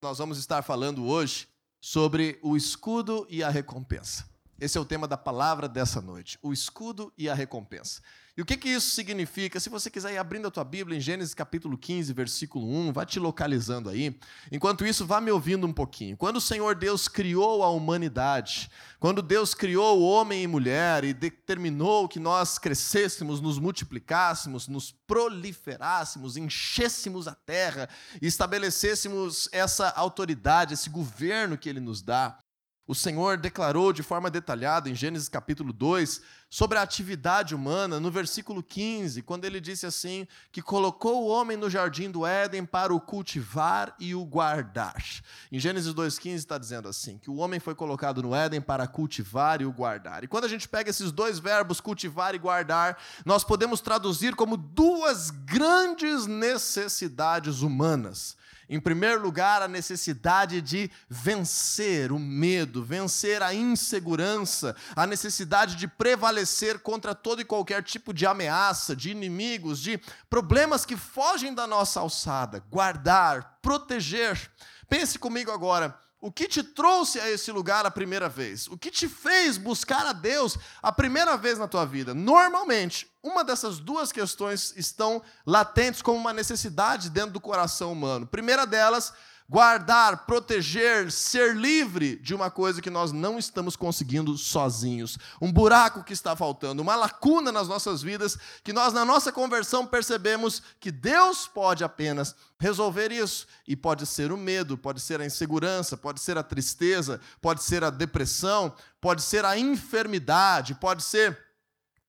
Nós vamos estar falando hoje sobre o escudo e a recompensa. Esse é o tema da palavra dessa noite: o escudo e a recompensa. E o que, que isso significa? Se você quiser ir abrindo a tua Bíblia em Gênesis capítulo 15, versículo 1, vá te localizando aí. Enquanto isso, vá me ouvindo um pouquinho. Quando o Senhor Deus criou a humanidade, quando Deus criou o homem e mulher e determinou que nós crescêssemos, nos multiplicássemos, nos proliferássemos, enchêssemos a terra e estabelecêssemos essa autoridade, esse governo que ele nos dá, o Senhor declarou de forma detalhada em Gênesis capítulo 2 sobre a atividade humana, no versículo 15, quando ele disse assim: que colocou o homem no jardim do Éden para o cultivar e o guardar. Em Gênesis 2,15 está dizendo assim: que o homem foi colocado no Éden para cultivar e o guardar. E quando a gente pega esses dois verbos, cultivar e guardar, nós podemos traduzir como duas grandes necessidades humanas. Em primeiro lugar, a necessidade de vencer o medo, vencer a insegurança, a necessidade de prevalecer contra todo e qualquer tipo de ameaça, de inimigos, de problemas que fogem da nossa alçada. Guardar, proteger. Pense comigo agora. O que te trouxe a esse lugar a primeira vez? O que te fez buscar a Deus a primeira vez na tua vida? Normalmente, uma dessas duas questões estão latentes como uma necessidade dentro do coração humano. Primeira delas, guardar, proteger, ser livre de uma coisa que nós não estamos conseguindo sozinhos. Um buraco que está faltando, uma lacuna nas nossas vidas que nós, na nossa conversão, percebemos que Deus pode apenas resolver isso. E pode ser o medo, pode ser a insegurança, pode ser a tristeza, pode ser a depressão, pode ser a enfermidade, pode ser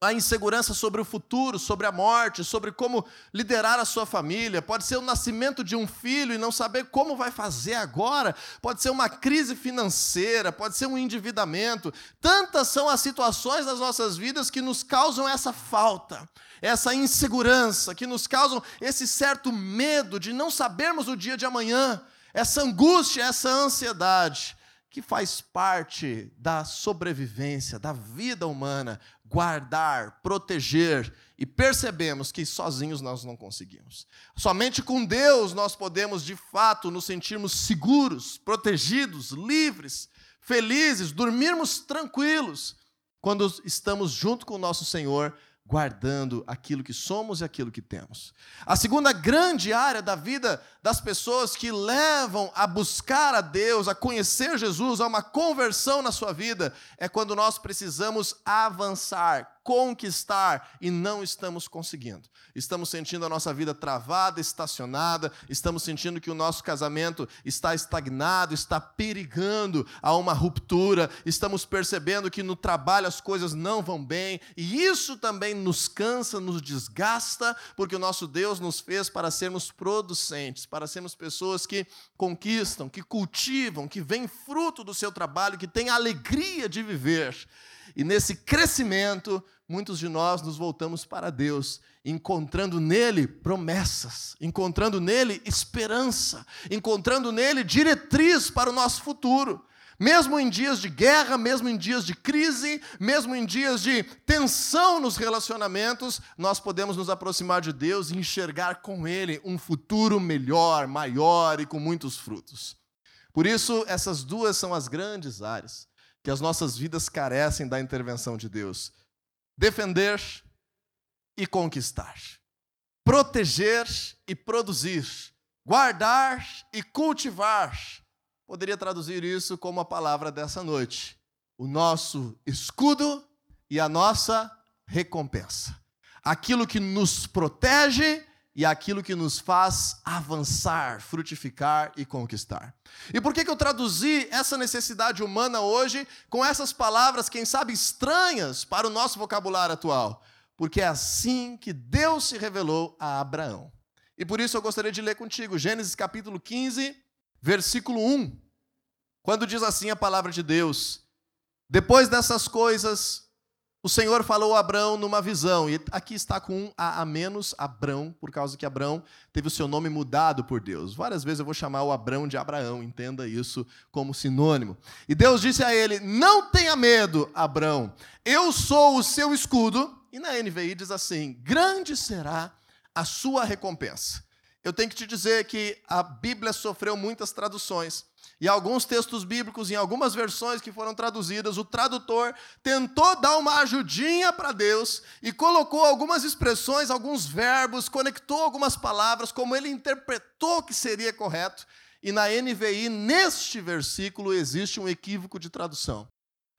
a insegurança sobre o futuro, sobre a morte, sobre como liderar a sua família, pode ser o nascimento de um filho e não saber como vai fazer agora, pode ser uma crise financeira, pode ser um endividamento. Tantas são as situações das nossas vidas que nos causam essa falta, essa insegurança, que nos causam esse certo medo de não sabermos o dia de amanhã, essa angústia, essa ansiedade que faz parte da sobrevivência, da vida humana, guardar, proteger, e percebemos que sozinhos nós não conseguimos. Somente com Deus nós podemos, de fato, nos sentirmos seguros, protegidos, livres, felizes, dormirmos tranquilos, quando estamos junto com o nosso Senhor guardando aquilo que somos e aquilo que temos. A segunda grande área da vida das pessoas que levam a buscar a Deus, a conhecer Jesus, a uma conversão na sua vida, é quando nós precisamos avançar, conquistar e não estamos conseguindo. Estamos sentindo a nossa vida travada, estacionada, estamos sentindo que o nosso casamento está estagnado, está perigando a uma ruptura, estamos percebendo que no trabalho as coisas não vão bem, e isso também nos cansa, nos desgasta, porque o nosso Deus nos fez para sermos producentes, para sermos pessoas que conquistam, que cultivam, que vêm fruto do seu trabalho, que têm alegria de viver. E nesse crescimento, muitos de nós nos voltamos para Deus, encontrando nele promessas, encontrando nele esperança, encontrando nele diretriz para o nosso futuro. Mesmo em dias de guerra, mesmo em dias de crise, mesmo em dias de tensão nos relacionamentos, nós podemos nos aproximar de Deus e enxergar com Ele um futuro melhor, maior e com muitos frutos. Por isso, essas duas são as grandes áreas que as nossas vidas carecem da intervenção de Deus. Defender e conquistar. Proteger e produzir. Guardar e cultivar. Poderia traduzir isso como a palavra dessa noite: o nosso escudo e a nossa recompensa. Aquilo que nos protege e aquilo que nos faz avançar, frutificar e conquistar. E por que, que eu traduzi essa necessidade humana hoje com essas palavras, quem sabe estranhas para o nosso vocabulário atual? Porque é assim que Deus se revelou a Abraão. E por isso eu gostaria de ler contigo Gênesis capítulo 15, versículo 1. Quando diz assim a palavra de Deus: Depois dessas coisas, o Senhor falou a Abraão numa visão, e aqui está com um A a menos, Abrão, por causa que Abrão teve o seu nome mudado por Deus. Várias vezes eu vou chamar o Abrão de Abraão, entenda isso como sinônimo. E Deus disse a ele: Não tenha medo, Abrão, eu sou o seu escudo. E na NVI diz assim: Grande será a sua recompensa. Eu tenho que te dizer que a Bíblia sofreu muitas traduções. E alguns textos bíblicos, em algumas versões que foram traduzidas, o tradutor tentou dar uma ajudinha para Deus e colocou algumas expressões, alguns verbos, conectou algumas palavras, como ele interpretou que seria correto. E na NVI, neste versículo, existe um equívoco de tradução.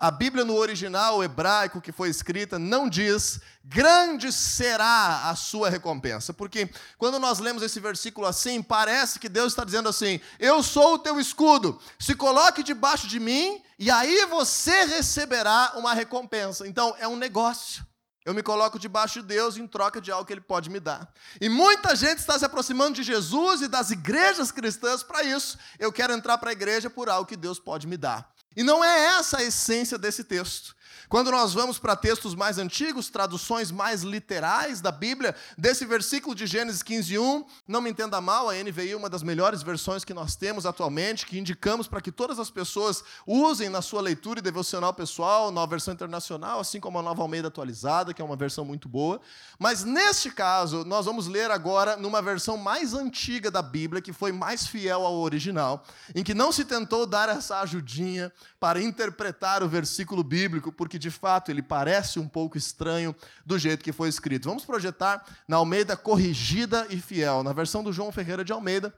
A Bíblia no original hebraico que foi escrita não diz grande será a sua recompensa, porque quando nós lemos esse versículo assim, parece que Deus está dizendo assim: Eu sou o teu escudo, se coloque debaixo de mim e aí você receberá uma recompensa. Então é um negócio. Eu me coloco debaixo de Deus em troca de algo que Ele pode me dar. E muita gente está se aproximando de Jesus e das igrejas cristãs para isso. Eu quero entrar para a igreja por algo que Deus pode me dar. E não é essa a essência desse texto. Quando nós vamos para textos mais antigos, traduções mais literais da Bíblia, desse versículo de Gênesis 15, 1, não me entenda mal, a NVI é uma das melhores versões que nós temos atualmente, que indicamos para que todas as pessoas usem na sua leitura e devocional pessoal, na versão internacional, assim como a Nova Almeida atualizada, que é uma versão muito boa. Mas neste caso, nós vamos ler agora numa versão mais antiga da Bíblia, que foi mais fiel ao original, em que não se tentou dar essa ajudinha para interpretar o versículo bíblico, porque de fato ele parece um pouco estranho do jeito que foi escrito. Vamos projetar na Almeida corrigida e fiel, na versão do João Ferreira de Almeida,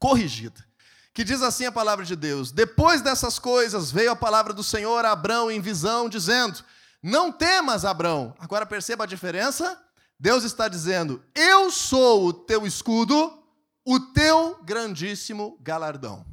corrigida. Que diz assim a palavra de Deus: Depois dessas coisas veio a palavra do Senhor a Abrão em visão, dizendo: Não temas, Abrão. Agora perceba a diferença? Deus está dizendo: Eu sou o teu escudo, o teu grandíssimo galardão.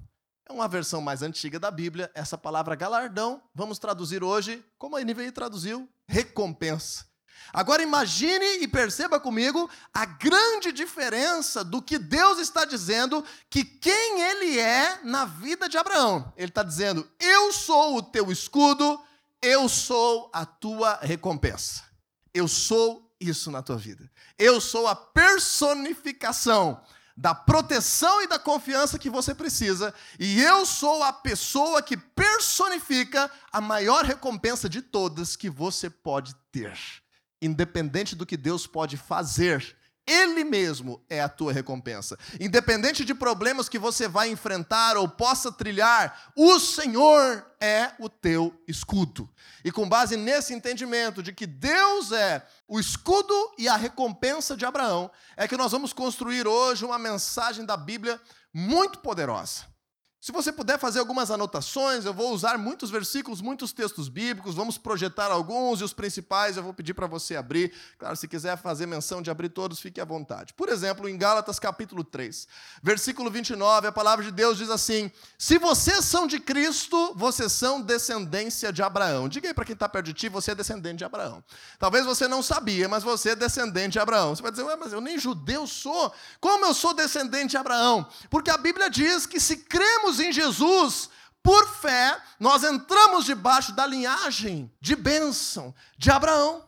É uma versão mais antiga da Bíblia. Essa palavra galardão, vamos traduzir hoje, como a NVI traduziu, recompensa. Agora imagine e perceba comigo a grande diferença do que Deus está dizendo que quem ele é na vida de Abraão. Ele está dizendo: Eu sou o teu escudo, eu sou a tua recompensa. Eu sou isso na tua vida. Eu sou a personificação da proteção e da confiança que você precisa, e eu sou a pessoa que personifica a maior recompensa de todas que você pode ter. Independente do que Deus pode fazer, ele mesmo é a tua recompensa. Independente de problemas que você vai enfrentar ou possa trilhar, o Senhor é o teu escudo. E com base nesse entendimento de que Deus é o escudo e a recompensa de Abraão, é que nós vamos construir hoje uma mensagem da Bíblia muito poderosa. Se você puder fazer algumas anotações, eu vou usar muitos versículos, muitos textos bíblicos, vamos projetar alguns e os principais eu vou pedir para você abrir. Claro, se quiser fazer menção de abrir todos, fique à vontade. Por exemplo, em Gálatas capítulo 3, versículo 29, a palavra de Deus diz assim: Se vocês são de Cristo, vocês são descendência de Abraão. Diga aí para quem está perto de ti, você é descendente de Abraão. Talvez você não sabia, mas você é descendente de Abraão. Você vai dizer, Ué, mas eu nem judeu sou. Como eu sou descendente de Abraão? Porque a Bíblia diz que se cremos em Jesus, por fé, nós entramos debaixo da linhagem de bênção de Abraão.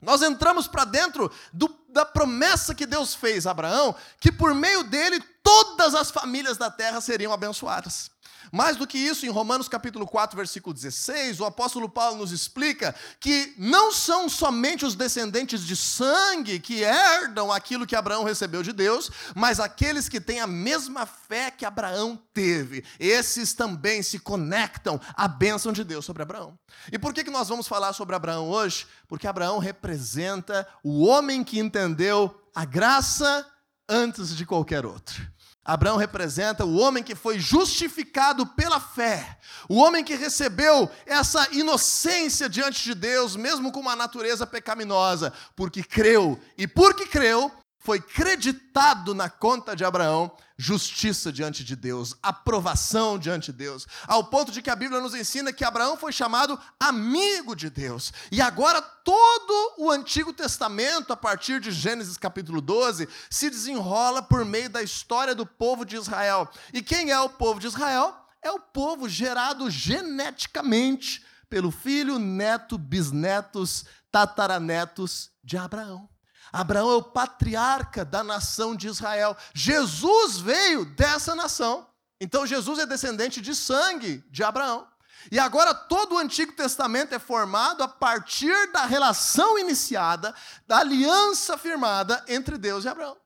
Nós entramos para dentro do, da promessa que Deus fez a Abraão, que por meio dele todas as famílias da terra seriam abençoadas. Mais do que isso, em Romanos capítulo 4, versículo 16, o apóstolo Paulo nos explica que não são somente os descendentes de sangue que herdam aquilo que Abraão recebeu de Deus, mas aqueles que têm a mesma fé que Abraão teve. Esses também se conectam à bênção de Deus sobre Abraão. E por que, que nós vamos falar sobre Abraão hoje? Porque Abraão representa o homem que entendeu a graça antes de qualquer outro. Abraão representa o homem que foi justificado pela fé, o homem que recebeu essa inocência diante de Deus, mesmo com uma natureza pecaminosa, porque creu, e porque creu, foi creditado na conta de Abraão justiça diante de Deus, aprovação diante de Deus, ao ponto de que a Bíblia nos ensina que Abraão foi chamado amigo de Deus. E agora todo o Antigo Testamento, a partir de Gênesis capítulo 12, se desenrola por meio da história do povo de Israel. E quem é o povo de Israel? É o povo gerado geneticamente pelo filho, neto, bisnetos, tataranetos de Abraão. Abraão é o patriarca da nação de Israel. Jesus veio dessa nação. Então Jesus é descendente de sangue de Abraão. E agora todo o Antigo Testamento é formado a partir da relação iniciada, da aliança firmada entre Deus e Abraão.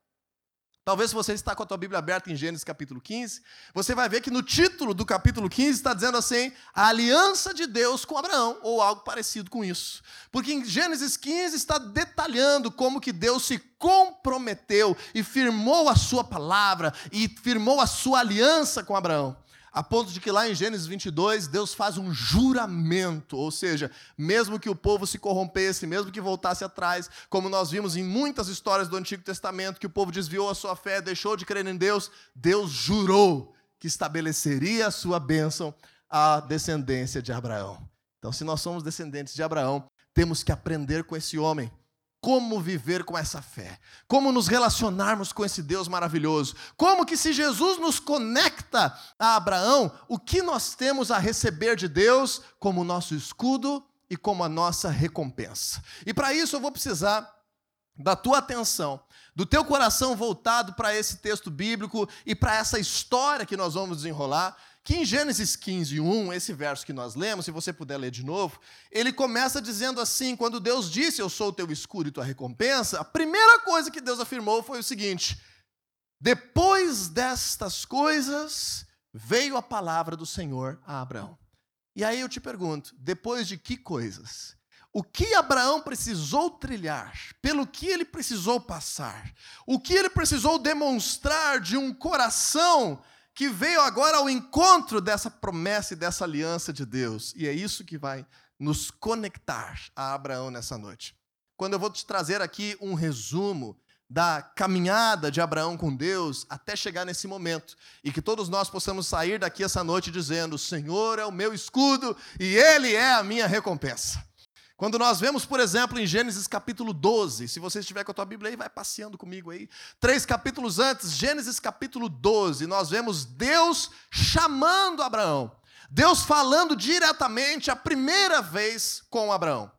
Talvez você está com a tua Bíblia aberta em Gênesis capítulo 15, você vai ver que no título do capítulo 15 está dizendo assim: a aliança de Deus com Abraão, ou algo parecido com isso. Porque em Gênesis 15 está detalhando como que Deus se comprometeu e firmou a sua palavra e firmou a sua aliança com Abraão. A ponto de que lá em Gênesis 22, Deus faz um juramento, ou seja, mesmo que o povo se corrompesse, mesmo que voltasse atrás, como nós vimos em muitas histórias do Antigo Testamento, que o povo desviou a sua fé, deixou de crer em Deus, Deus jurou que estabeleceria a sua bênção à descendência de Abraão. Então, se nós somos descendentes de Abraão, temos que aprender com esse homem como viver com essa fé, como nos relacionarmos com esse Deus maravilhoso, como que se Jesus nos conecta a Abraão, o que nós temos a receber de Deus como nosso escudo e como a nossa recompensa. E para isso eu vou precisar da tua atenção, do teu coração voltado para esse texto bíblico e para essa história que nós vamos desenrolar, que em Gênesis 15, 1, esse verso que nós lemos, se você puder ler de novo, ele começa dizendo assim: quando Deus disse, Eu sou o teu escudo e tua recompensa, a primeira coisa que Deus afirmou foi o seguinte: Depois destas coisas, veio a palavra do Senhor a Abraão. E aí eu te pergunto: depois de que coisas? O que Abraão precisou trilhar, pelo que ele precisou passar, o que ele precisou demonstrar de um coração que veio agora ao encontro dessa promessa e dessa aliança de Deus. E é isso que vai nos conectar a Abraão nessa noite. Quando eu vou te trazer aqui um resumo da caminhada de Abraão com Deus até chegar nesse momento e que todos nós possamos sair daqui essa noite dizendo: O Senhor é o meu escudo e Ele é a minha recompensa. Quando nós vemos, por exemplo, em Gênesis capítulo 12, se você estiver com a tua Bíblia aí, vai passeando comigo aí. Três capítulos antes, Gênesis capítulo 12, nós vemos Deus chamando Abraão. Deus falando diretamente a primeira vez com Abraão.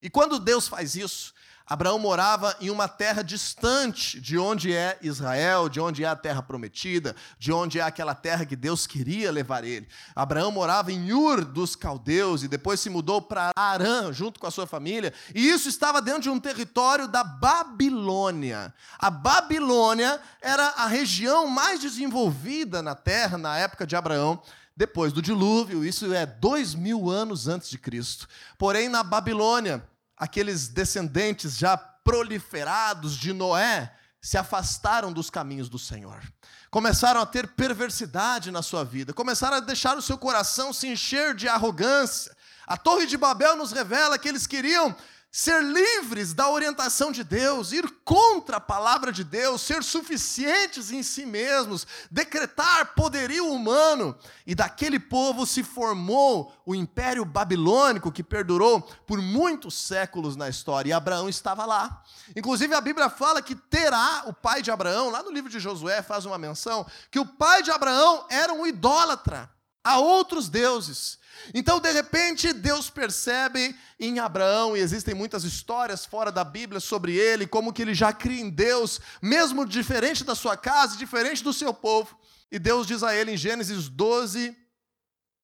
E quando Deus faz isso, Abraão morava em uma terra distante de onde é Israel, de onde é a terra prometida, de onde é aquela terra que Deus queria levar ele. Abraão morava em Ur dos caldeus e depois se mudou para Arã junto com a sua família, e isso estava dentro de um território da Babilônia. A Babilônia era a região mais desenvolvida na terra na época de Abraão depois do dilúvio, isso é dois mil anos antes de Cristo. Porém, na Babilônia, aqueles descendentes já proliferados de Noé se afastaram dos caminhos do Senhor. Começaram a ter perversidade na sua vida, começaram a deixar o seu coração se encher de arrogância. A Torre de Babel nos revela que eles queriam ser livres da orientação de Deus, ir contra a palavra de Deus, ser suficientes em si mesmos, decretar poderio humano. E daquele povo se formou o império babilônico que perdurou por muitos séculos na história. E Abraão estava lá. Inclusive a Bíblia fala que Terá, o pai de Abraão, lá no livro de Josué faz uma menção que o pai de Abraão era um idólatra a outros deuses. Então, de repente, Deus percebe em Abraão, e existem muitas histórias fora da Bíblia sobre ele, como que ele já cria em Deus, mesmo diferente da sua casa, diferente do seu povo. E Deus diz a ele em Gênesis 12,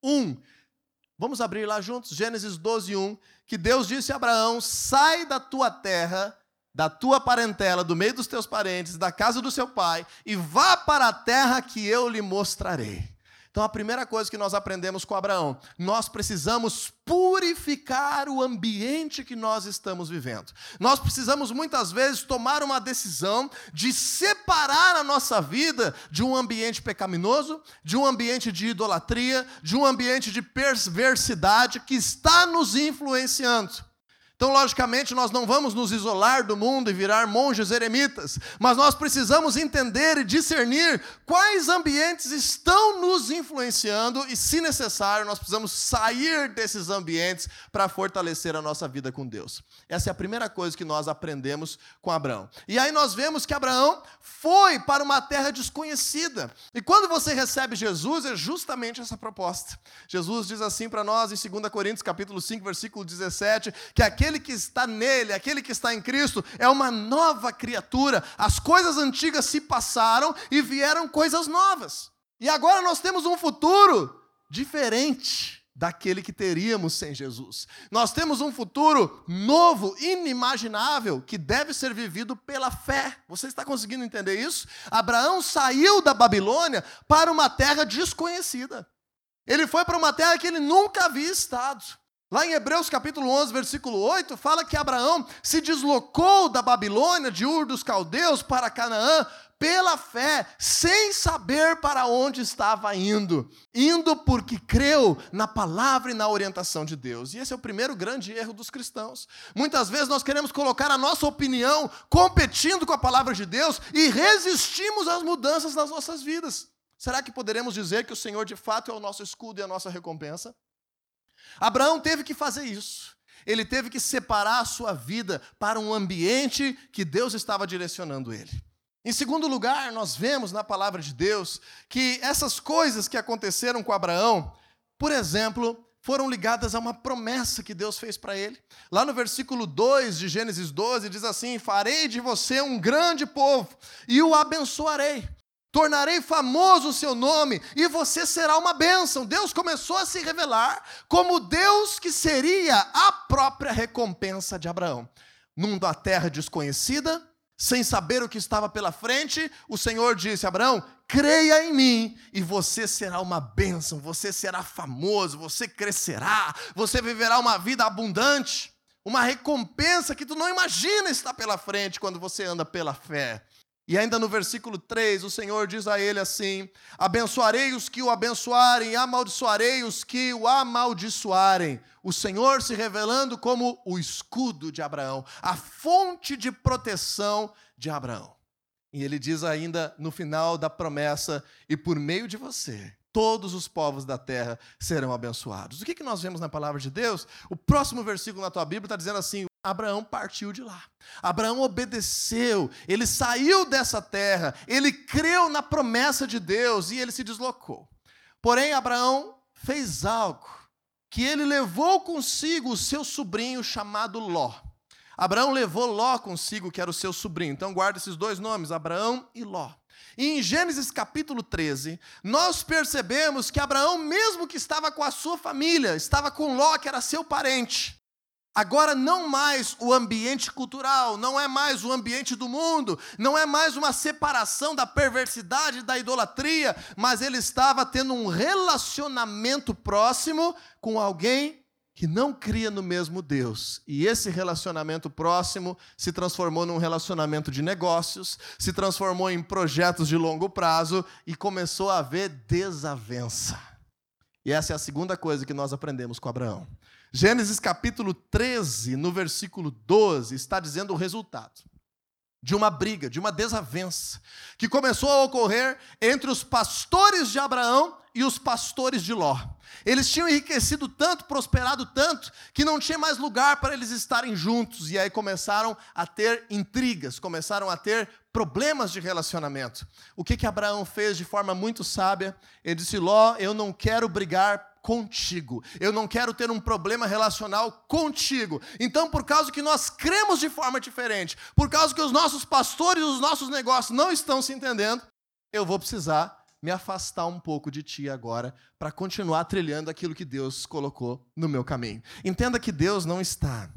1. Vamos abrir lá juntos? Gênesis 12, 1. Que Deus disse a Abraão: sai da tua terra, da tua parentela, do meio dos teus parentes, da casa do seu pai, e vá para a terra que eu lhe mostrarei. Então, a primeira coisa que nós aprendemos com Abraão, nós precisamos purificar o ambiente que nós estamos vivendo. Nós precisamos muitas vezes tomar uma decisão de separar a nossa vida de um ambiente pecaminoso, de um ambiente de idolatria, de um ambiente de perversidade que está nos influenciando. Então, logicamente, nós não vamos nos isolar do mundo e virar monges eremitas, mas nós precisamos entender e discernir quais ambientes estão nos influenciando e, se necessário, nós precisamos sair desses ambientes para fortalecer a nossa vida com Deus. Essa é a primeira coisa que nós aprendemos com Abraão. E aí nós vemos que Abraão foi para uma terra desconhecida. E quando você recebe Jesus, é justamente essa proposta. Jesus diz assim para nós em 2 Coríntios capítulo 5, versículo 17, que aquele aquele que está nele, aquele que está em Cristo, é uma nova criatura. As coisas antigas se passaram e vieram coisas novas. E agora nós temos um futuro diferente daquele que teríamos sem Jesus. Nós temos um futuro novo, inimaginável, que deve ser vivido pela fé. Você está conseguindo entender isso? Abraão saiu da Babilônia para uma terra desconhecida. Ele foi para uma terra que ele nunca havia estado. Lá em Hebreus capítulo 11, versículo 8, fala que Abraão se deslocou da Babilônia, de Ur dos Caldeus, para Canaã, pela fé, sem saber para onde estava indo. Indo porque creu na palavra e na orientação de Deus. E esse é o primeiro grande erro dos cristãos. Muitas vezes nós queremos colocar a nossa opinião competindo com a palavra de Deus e resistimos às mudanças nas nossas vidas. Será que poderemos dizer que o Senhor de fato é o nosso escudo e a nossa recompensa? Abraão teve que fazer isso. Ele teve que separar a sua vida para um ambiente que Deus estava direcionando ele. Em segundo lugar, nós vemos na palavra de Deus que essas coisas que aconteceram com Abraão, por exemplo, foram ligadas a uma promessa que Deus fez para ele. Lá no versículo 2 de Gênesis 12 diz assim: Farei de você um grande povo e o abençoarei. Tornarei famoso o seu nome e você será uma bênção. Deus começou a se revelar como Deus que seria a própria recompensa de Abraão. Numa terra desconhecida, sem saber o que estava pela frente, o Senhor disse: Abraão, creia em mim e você será uma bênção, você será famoso, você crescerá, você viverá uma vida abundante, uma recompensa que tu não imagina está pela frente quando você anda pela fé. E ainda no versículo 3, o Senhor diz a ele assim: Abençoarei os que o abençoarem, amaldiçoarei os que o amaldiçoarem. O Senhor se revelando como o escudo de Abraão, a fonte de proteção de Abraão. E ele diz ainda no final da promessa: E por meio de você, todos os povos da terra serão abençoados. O que, que nós vemos na palavra de Deus? O próximo versículo na tua Bíblia está dizendo assim: Abraão partiu de lá. Abraão obedeceu, ele saiu dessa terra, ele creu na promessa de Deus e ele se deslocou. Porém, Abraão fez algo que ele levou consigo o seu sobrinho chamado Ló. Abraão levou Ló consigo, que era o seu sobrinho. Então guarda esses dois nomes, Abraão e Ló. E em Gênesis capítulo 13, nós percebemos que Abraão, mesmo que estava com a sua família, estava com Ló, que era seu parente, Agora, não mais o ambiente cultural, não é mais o ambiente do mundo, não é mais uma separação da perversidade, da idolatria, mas ele estava tendo um relacionamento próximo com alguém que não cria no mesmo Deus. E esse relacionamento próximo se transformou num relacionamento de negócios, se transformou em projetos de longo prazo e começou a haver desavença. E essa é a segunda coisa que nós aprendemos com Abraão. Gênesis capítulo 13, no versículo 12, está dizendo o resultado de uma briga, de uma desavença, que começou a ocorrer entre os pastores de Abraão e os pastores de Ló. Eles tinham enriquecido tanto, prosperado tanto, que não tinha mais lugar para eles estarem juntos. E aí começaram a ter intrigas, começaram a ter problemas de relacionamento. O que, que Abraão fez de forma muito sábia? Ele disse: Ló, eu não quero brigar contigo. Eu não quero ter um problema relacional contigo. Então, por causa que nós cremos de forma diferente, por causa que os nossos pastores, os nossos negócios não estão se entendendo, eu vou precisar me afastar um pouco de ti agora para continuar trilhando aquilo que Deus colocou no meu caminho. Entenda que Deus não está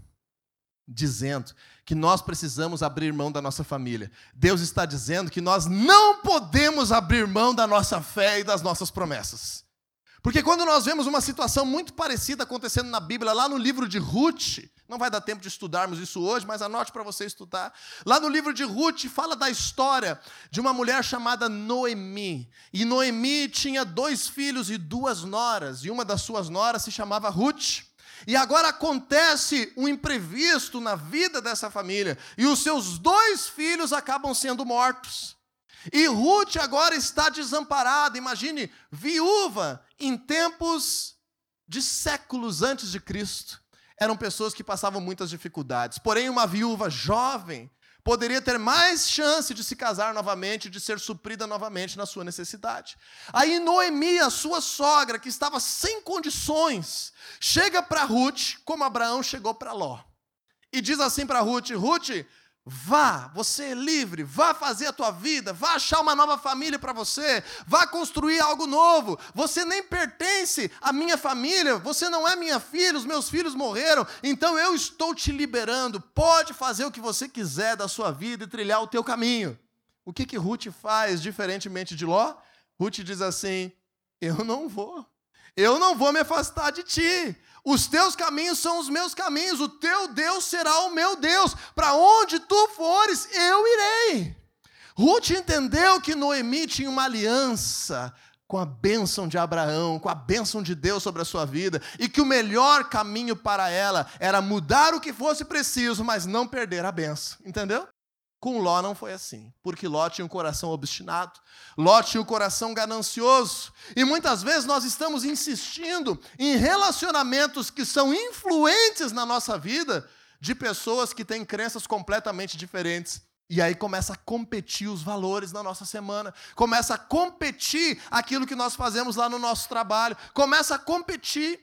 dizendo que nós precisamos abrir mão da nossa família. Deus está dizendo que nós não podemos abrir mão da nossa fé e das nossas promessas. Porque quando nós vemos uma situação muito parecida acontecendo na Bíblia, lá no livro de Ruth, não vai dar tempo de estudarmos isso hoje, mas anote para você estudar. Lá no livro de Ruth fala da história de uma mulher chamada Noemi. E Noemi tinha dois filhos e duas noras, e uma das suas noras se chamava Ruth. E agora acontece um imprevisto na vida dessa família, e os seus dois filhos acabam sendo mortos. E Ruth agora está desamparada, imagine, viúva, em tempos de séculos antes de Cristo. Eram pessoas que passavam muitas dificuldades. Porém, uma viúva jovem poderia ter mais chance de se casar novamente, de ser suprida novamente na sua necessidade. Aí Noemi, a sua sogra, que estava sem condições, chega para Ruth, como Abraão chegou para Ló. E diz assim para Ruth: Ruth, Vá, você é livre, vá fazer a tua vida, vá achar uma nova família para você, vá construir algo novo. Você nem pertence à minha família, você não é minha filha, os meus filhos morreram, então eu estou te liberando. Pode fazer o que você quiser da sua vida e trilhar o teu caminho. O que que Ruth faz diferentemente de Ló? Ruth diz assim: Eu não vou. Eu não vou me afastar de ti. Os teus caminhos são os meus caminhos, o teu Deus será o meu Deus. Para onde tu fores, eu irei. Ruth entendeu que Noemi tinha uma aliança com a bênção de Abraão, com a bênção de Deus sobre a sua vida, e que o melhor caminho para ela era mudar o que fosse preciso, mas não perder a bênção. Entendeu? Com Ló não foi assim, porque Ló tinha um coração obstinado, Ló tinha um coração ganancioso, e muitas vezes nós estamos insistindo em relacionamentos que são influentes na nossa vida de pessoas que têm crenças completamente diferentes. E aí começa a competir os valores na nossa semana, começa a competir aquilo que nós fazemos lá no nosso trabalho, começa a competir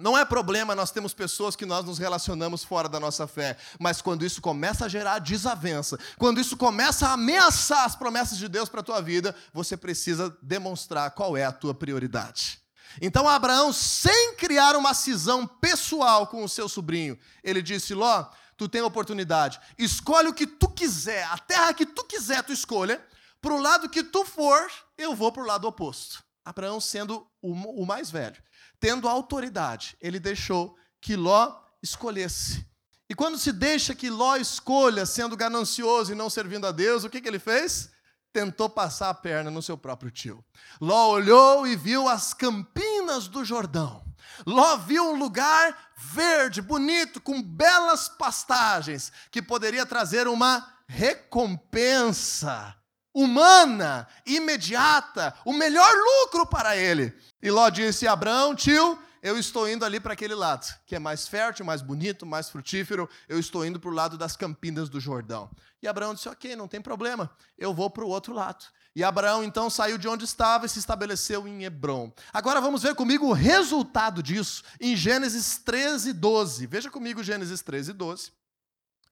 não é problema nós temos pessoas que nós nos relacionamos fora da nossa fé, mas quando isso começa a gerar desavença, quando isso começa a ameaçar as promessas de Deus para a tua vida, você precisa demonstrar qual é a tua prioridade. Então Abraão, sem criar uma cisão pessoal com o seu sobrinho, ele disse: Ló, tu tem oportunidade, escolhe o que tu quiser, a terra que tu quiser, tu escolha, para o lado que tu for, eu vou para o lado oposto. Abraão sendo o mais velho tendo autoridade, ele deixou que Ló escolhesse. E quando se deixa que Ló escolha, sendo ganancioso e não servindo a Deus, o que, que ele fez? Tentou passar a perna no seu próprio tio. Ló olhou e viu as campinas do Jordão. Ló viu um lugar verde, bonito, com belas pastagens, que poderia trazer uma recompensa humana, imediata, o melhor lucro para ele. E Ló disse: Abraão, tio, eu estou indo ali para aquele lado, que é mais fértil, mais bonito, mais frutífero. Eu estou indo para o lado das campinas do Jordão. E Abraão disse: Ok, não tem problema, eu vou para o outro lado. E Abraão então saiu de onde estava e se estabeleceu em Hebron. Agora vamos ver comigo o resultado disso em Gênesis 13, 12. Veja comigo Gênesis 13, 12.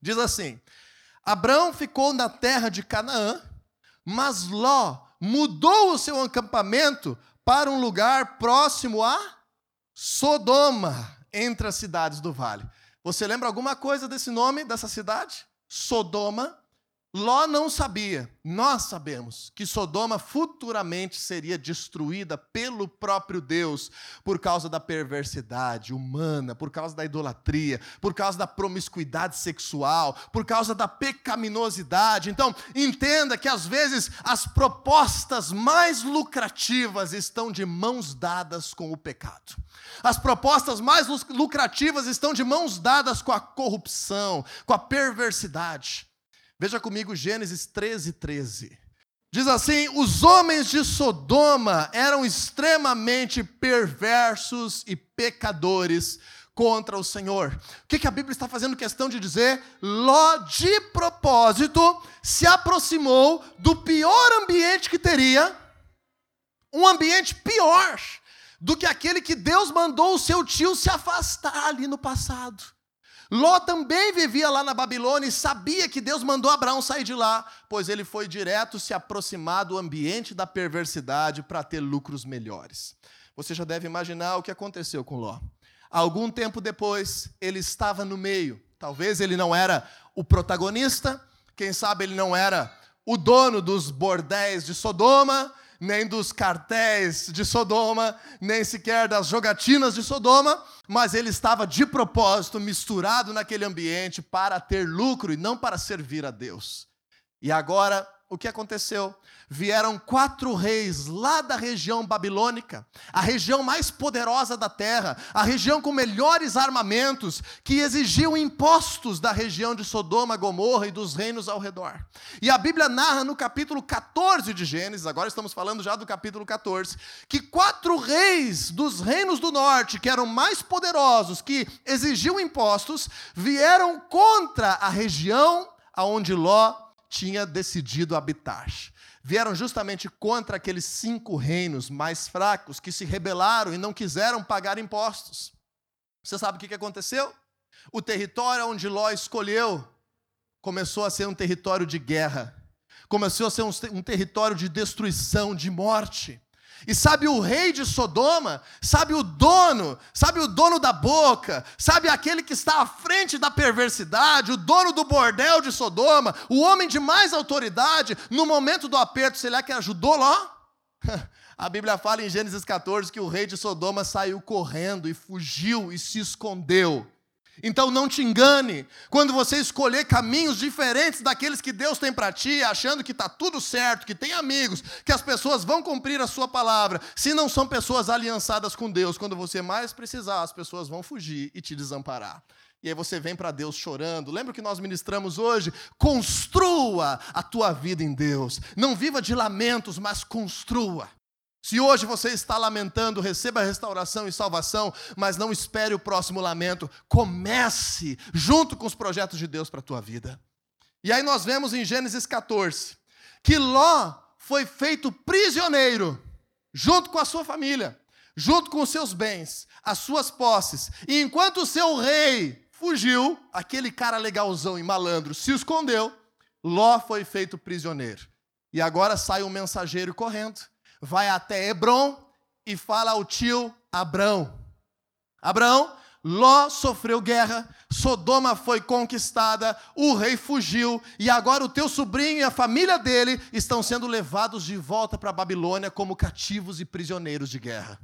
Diz assim: Abraão ficou na terra de Canaã mas Ló mudou o seu acampamento para um lugar próximo a Sodoma, entre as cidades do vale. Você lembra alguma coisa desse nome, dessa cidade? Sodoma. Ló não sabia, nós sabemos, que Sodoma futuramente seria destruída pelo próprio Deus por causa da perversidade humana, por causa da idolatria, por causa da promiscuidade sexual, por causa da pecaminosidade. Então, entenda que às vezes as propostas mais lucrativas estão de mãos dadas com o pecado. As propostas mais lucrativas estão de mãos dadas com a corrupção, com a perversidade. Veja comigo Gênesis 13, 13. Diz assim: os homens de Sodoma eram extremamente perversos e pecadores contra o Senhor. O que, que a Bíblia está fazendo questão de dizer? Ló, de propósito, se aproximou do pior ambiente que teria, um ambiente pior do que aquele que Deus mandou o seu tio se afastar ali no passado. Ló também vivia lá na Babilônia e sabia que Deus mandou Abraão sair de lá, pois ele foi direto se aproximar do ambiente da perversidade para ter lucros melhores. Você já deve imaginar o que aconteceu com Ló. Algum tempo depois, ele estava no meio. Talvez ele não era o protagonista, quem sabe ele não era o dono dos bordéis de Sodoma, nem dos cartéis de Sodoma, nem sequer das jogatinas de Sodoma, mas ele estava de propósito misturado naquele ambiente para ter lucro e não para servir a Deus. E agora o que aconteceu? Vieram quatro reis lá da região babilônica, a região mais poderosa da terra, a região com melhores armamentos, que exigiam impostos da região de Sodoma, Gomorra e dos reinos ao redor. E a Bíblia narra no capítulo 14 de Gênesis, agora estamos falando já do capítulo 14, que quatro reis dos reinos do norte, que eram mais poderosos, que exigiam impostos, vieram contra a região aonde Ló tinha decidido habitar. Vieram justamente contra aqueles cinco reinos mais fracos que se rebelaram e não quiseram pagar impostos. Você sabe o que aconteceu? O território onde Ló escolheu começou a ser um território de guerra, começou a ser um, território de destruição, de morte. E sabe o rei de Sodoma? Sabe o dono? Sabe o dono da boca? Sabe aquele que está à frente da perversidade? O dono do bordel de Sodoma? O homem de mais autoridade? No momento do aperto, será que ajudou Ló? A Bíblia fala em Gênesis 14 que o rei de Sodoma saiu correndo e fugiu e se escondeu. Então não te engane, quando você escolher caminhos diferentes daqueles que Deus tem para ti, achando que está tudo certo, que tem amigos, que as pessoas vão cumprir a sua palavra, se não são pessoas aliançadas com Deus, quando você mais precisar, as pessoas vão fugir e te desamparar. E aí você vem para Deus chorando. Lembra que nós ministramos hoje? Construa a tua vida em Deus. Não viva de lamentos, mas construa. Se hoje você está lamentando, receba restauração e salvação, mas não espere o próximo lamento. Comece junto com os projetos de Deus para a tua vida. E aí nós vemos em Gênesis 14 que Ló foi feito prisioneiro junto com a sua família, junto com os seus bens, as suas posses. E enquanto o seu rei fugiu, aquele cara legalzão e malandro se escondeu, Ló foi feito prisioneiro. E agora sai um mensageiro correndo vai até Hebron e fala ao tio Abrão: Abrão, Ló sofreu guerra, Sodoma foi conquistada, o rei fugiu, e agora o teu sobrinho e a família dele estão sendo levados de volta para a Babilônia como cativos e prisioneiros de guerra.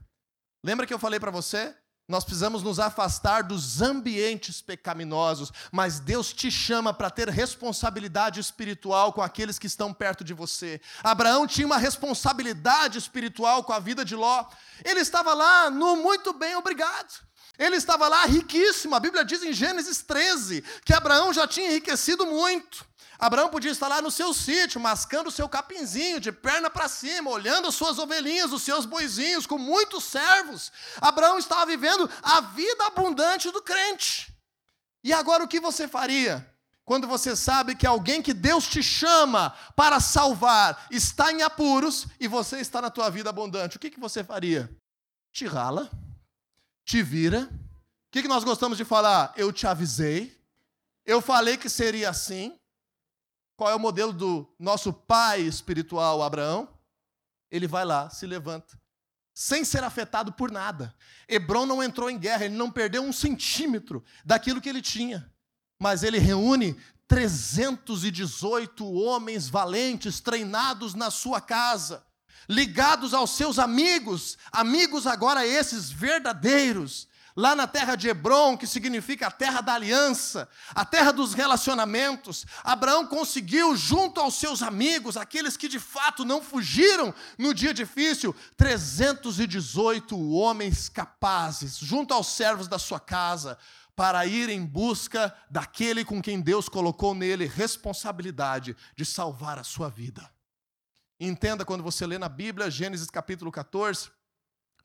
Lembra que eu falei para você? Nós precisamos nos afastar dos ambientes pecaminosos, mas Deus te chama para ter responsabilidade espiritual com aqueles que estão perto de você. Abraão tinha uma responsabilidade espiritual com a vida de Ló. Ele estava lá no muito bem, obrigado. Ele estava lá riquíssimo. A Bíblia diz em Gênesis 13 que Abraão já tinha enriquecido muito. Abraão podia estar lá no seu sítio, mascando o seu capinzinho, de perna para cima, olhando as suas ovelhinhas, os seus boizinhos, com muitos servos. Abraão estava vivendo a vida abundante do crente. E agora o que você faria? Quando você sabe que alguém que Deus te chama para salvar está em apuros e você está na tua vida abundante, o que, que você faria? Te rala, te vira. O que, que nós gostamos de falar? Eu te avisei, eu falei que seria assim, qual é o modelo do nosso pai espiritual, Abraão? Ele vai lá, se levanta, sem ser afetado por nada. Hebron não entrou em guerra, ele não perdeu um centímetro daquilo que ele tinha. Mas ele reúne 318 homens valentes, treinados na sua casa, ligados aos seus amigos, amigos agora esses verdadeiros, lá na terra de Hebron, que significa a terra da aliança, a terra dos relacionamentos, Abraão conseguiu, junto aos seus amigos, aqueles que de fato não fugiram no dia difícil, 318 homens capazes, junto aos servos da sua casa, para ir em busca daquele com quem Deus colocou nele responsabilidade de salvar a sua vida. Entenda quando você lê na Bíblia, Gênesis capítulo 14,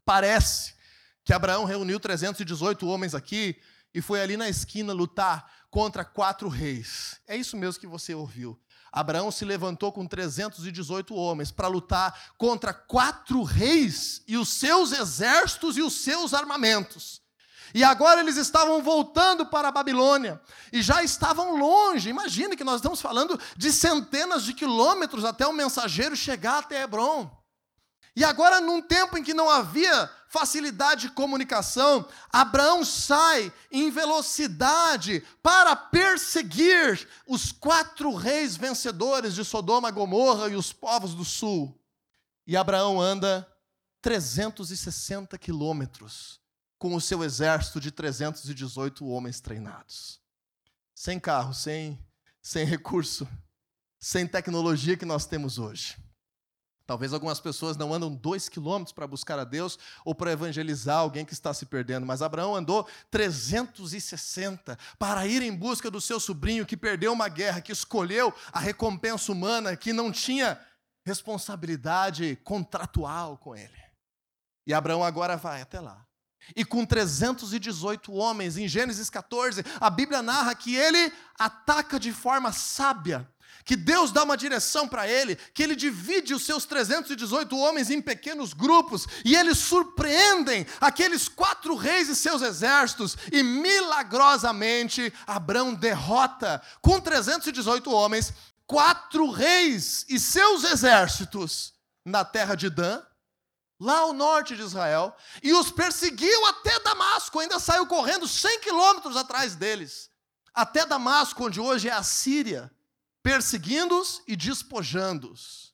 parece que Abraão reuniu 318 homens aqui e foi ali na esquina lutar contra quatro reis. É isso mesmo que você ouviu. Abraão se levantou com 318 homens para lutar contra quatro reis e os seus exércitos e os seus armamentos. E agora eles estavam voltando para a Babilônia e já estavam longe. Imagine que nós estamos falando de centenas de quilômetros até o mensageiro chegar até Hebron. E agora, num tempo em que não havia facilidade de comunicação, Abraão sai em velocidade para perseguir os quatro reis vencedores de Sodoma, Gomorra e os povos do sul. E Abraão anda 360 quilômetros com o seu exército de 318 homens treinados. Sem carro, sem, sem recurso, sem tecnologia que nós temos hoje. Talvez algumas pessoas não andam dois quilômetros para buscar a Deus ou para evangelizar alguém que está se perdendo, mas Abraão andou 360 para ir em busca do seu sobrinho que perdeu uma guerra, que escolheu a recompensa humana, que não tinha responsabilidade contratual com ele. E Abraão agora vai até lá. E com 318 homens. Em Gênesis 14, a Bíblia narra que ele ataca de forma sábia que Deus dá uma direção para ele, que ele divide os seus 318 homens em pequenos grupos, e eles surpreendem aqueles quatro reis e seus exércitos, e milagrosamente Abraão derrota, com 318 homens, quatro reis e seus exércitos na terra de Dan, lá ao norte de Israel, e os perseguiu até Damasco, ainda saiu correndo 100 quilômetros atrás deles, até Damasco, onde hoje é a Síria perseguindo-os e despojando-os.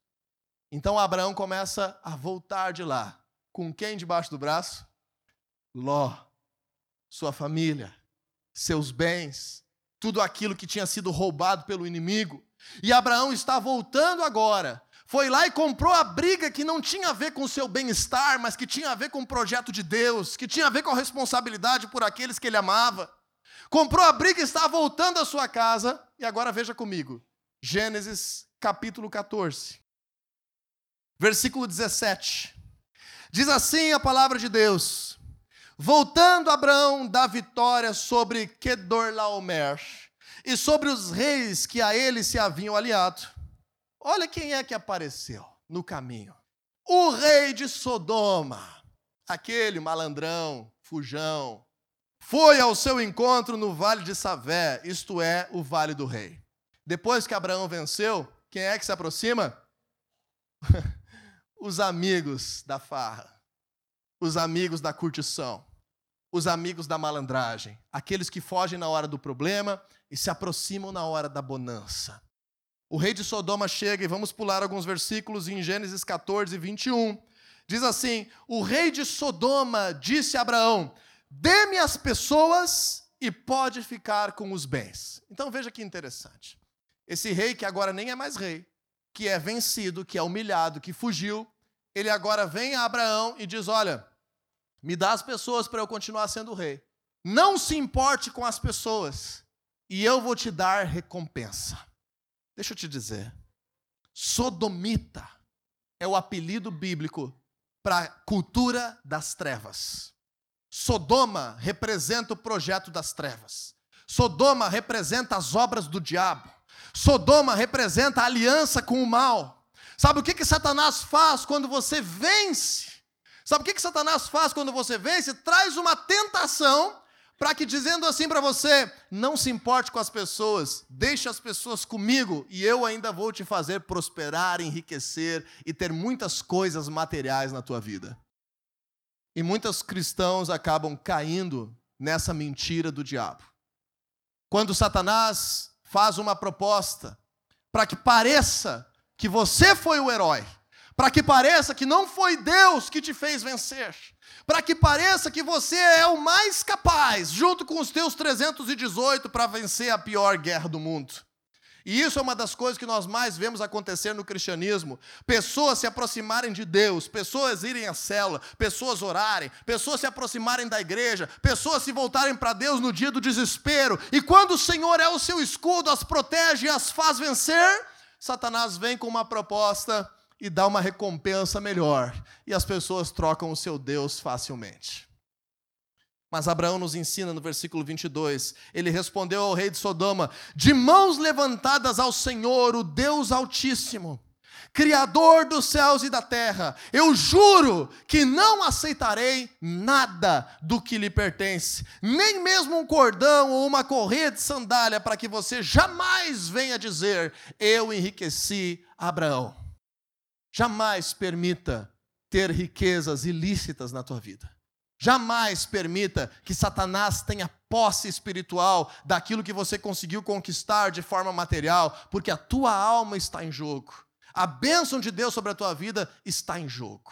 Então Abraão começa a voltar de lá. Com quem debaixo do braço? Ló, sua família, seus bens, tudo aquilo que tinha sido roubado pelo inimigo. E Abraão está voltando agora. Foi lá e comprou a briga que não tinha a ver com o seu bem-estar, mas que tinha a ver com o projeto de Deus, que tinha a ver com a responsabilidade por aqueles que ele amava. Comprou a briga e está voltando à sua casa. E agora veja comigo. Gênesis capítulo 14, versículo 17. Diz assim a palavra de Deus: Voltando Abraão da vitória sobre Kedorlaomer e sobre os reis que a ele se haviam aliado, olha quem é que apareceu no caminho: o rei de Sodoma, aquele malandrão, fujão, foi ao seu encontro no vale de Savé, isto é, o vale do rei. Depois que Abraão venceu, quem é que se aproxima? os amigos da farra, os amigos da curtição, os amigos da malandragem, aqueles que fogem na hora do problema e se aproximam na hora da bonança. O rei de Sodoma chega, e vamos pular alguns versículos em Gênesis 14, 21. Diz assim: O rei de Sodoma disse a Abraão: Dê-me as pessoas e pode ficar com os bens. Então veja que interessante. Esse rei, que agora nem é mais rei, que é vencido, que é humilhado, que fugiu, ele agora vem a Abraão e diz: Olha, me dá as pessoas para eu continuar sendo rei. Não se importe com as pessoas, e eu vou te dar recompensa. Deixa eu te dizer, sodomita é o apelido bíblico para a cultura das trevas. Sodoma representa o projeto das trevas. Sodoma representa as obras do diabo. Sodoma representa a aliança com o mal. Sabe o que, que Satanás faz quando você vence? Sabe o que, que Satanás faz quando você vence? Traz uma tentação para que, dizendo assim para você, não se importe com as pessoas, deixe as pessoas comigo e eu ainda vou te fazer prosperar, enriquecer e ter muitas coisas materiais na tua vida. E muitos cristãos acabam caindo nessa mentira do diabo. Quando Satanás faz uma proposta para que pareça que você foi o herói, para que pareça que não foi Deus que te fez vencer, para que pareça que você é o mais capaz, junto com os teus 318, para vencer a pior guerra do mundo. E isso é uma das coisas que nós mais vemos acontecer no cristianismo. Pessoas se aproximarem de Deus, pessoas irem à célula, pessoas orarem, pessoas se aproximarem da igreja, pessoas se voltarem para Deus no dia do desespero. E quando o Senhor é o seu escudo, as protege e as faz vencer, Satanás vem com uma proposta e dá uma recompensa melhor. E as pessoas trocam o seu Deus facilmente. Mas Abraão nos ensina no versículo 22, ele respondeu ao rei de Sodoma: De mãos levantadas ao Senhor, o Deus Altíssimo, Criador dos céus e da terra, eu juro que não aceitarei nada do que lhe pertence, nem mesmo um cordão ou uma correia de sandália, para que você jamais venha dizer: Eu enriqueci Abraão. Jamais permita ter riquezas ilícitas na tua vida. Jamais permita que Satanás tenha posse espiritual daquilo que você conseguiu conquistar de forma material, porque a tua alma está em jogo. A bênção de Deus sobre a tua vida está em jogo.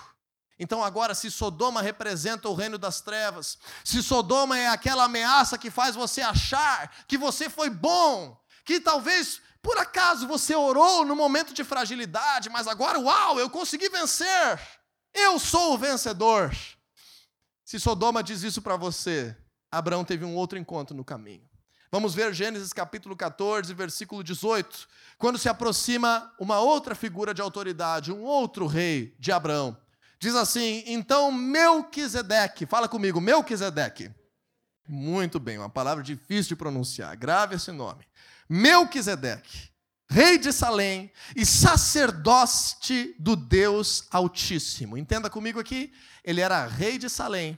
Então, agora, se Sodoma representa o reino das trevas, se Sodoma é aquela ameaça que faz você achar que você foi bom, que talvez por acaso você orou no momento de fragilidade, mas agora, uau, eu consegui vencer, eu sou o vencedor. Se Sodoma diz isso para você, Abraão teve um outro encontro no caminho. Vamos ver Gênesis capítulo 14, versículo 18, quando se aproxima uma outra figura de autoridade, um outro rei de Abraão. Diz assim: então Melquisedeque, fala comigo, Melquisedeque. Muito bem, uma palavra difícil de pronunciar, grave esse nome. Melquisedeque, rei de Salém e sacerdote do Deus Altíssimo. Entenda comigo aqui, ele era rei de Salém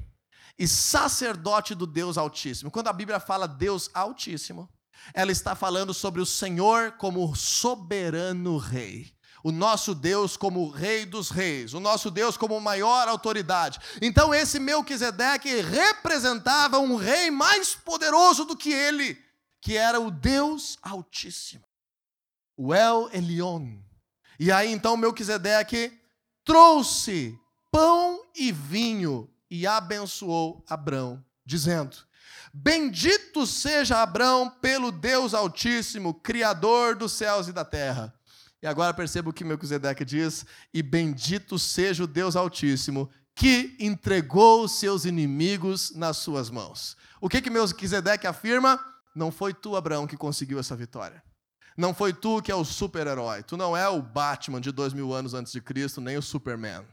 e sacerdote do Deus Altíssimo. Quando a Bíblia fala Deus Altíssimo, ela está falando sobre o Senhor como soberano rei. O nosso Deus como rei dos reis, o nosso Deus como maior autoridade. Então esse Melquisedeque representava um rei mais poderoso do que ele, que era o Deus Altíssimo. O El Elion. E aí então Melquisedeque trouxe pão e vinho e abençoou Abrão, dizendo: Bendito seja Abrão pelo Deus Altíssimo, Criador dos céus e da terra. E agora perceba o que Melquisedeque diz: E bendito seja o Deus Altíssimo, que entregou seus inimigos nas suas mãos. O que que Melquisedeque afirma? Não foi tu, Abraão, que conseguiu essa vitória. Não foi tu que é o super-herói. Tu não é o Batman de dois mil anos antes de Cristo, nem o Superman.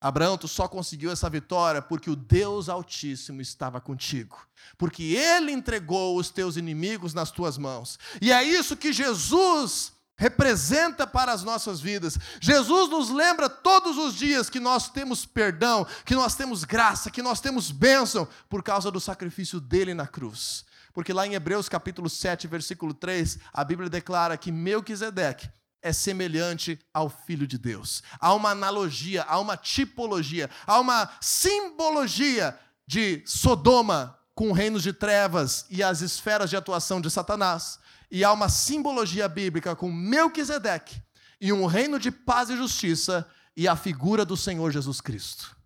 Abraão, tu só conseguiu essa vitória porque o Deus Altíssimo estava contigo. Porque Ele entregou os teus inimigos nas tuas mãos. E é isso que Jesus representa para as nossas vidas. Jesus nos lembra todos os dias que nós temos perdão, que nós temos graça, que nós temos bênção por causa do sacrifício dele na cruz. Porque lá em Hebreus capítulo 7, versículo 3, a Bíblia declara que Melquisedeque é semelhante ao Filho de Deus. Há uma analogia, há uma tipologia, há uma simbologia de Sodoma com reinos de trevas e as esferas de atuação de Satanás. E há uma simbologia bíblica com Melquisedeque e um reino de paz e justiça e a figura do Senhor Jesus Cristo.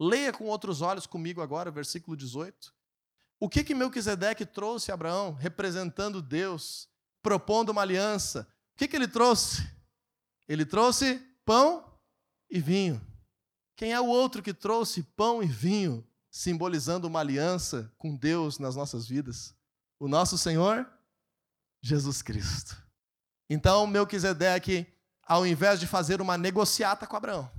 Leia com outros olhos comigo agora, versículo 18. O que que Melquisedeque trouxe a Abraão, representando Deus, propondo uma aliança, que, que ele trouxe? Ele trouxe pão e vinho. Quem é o outro que trouxe pão e vinho, simbolizando uma aliança com Deus nas nossas vidas? O nosso Senhor Jesus Cristo. Então, Melquisedeque, ao invés de fazer uma negociata com Abraão,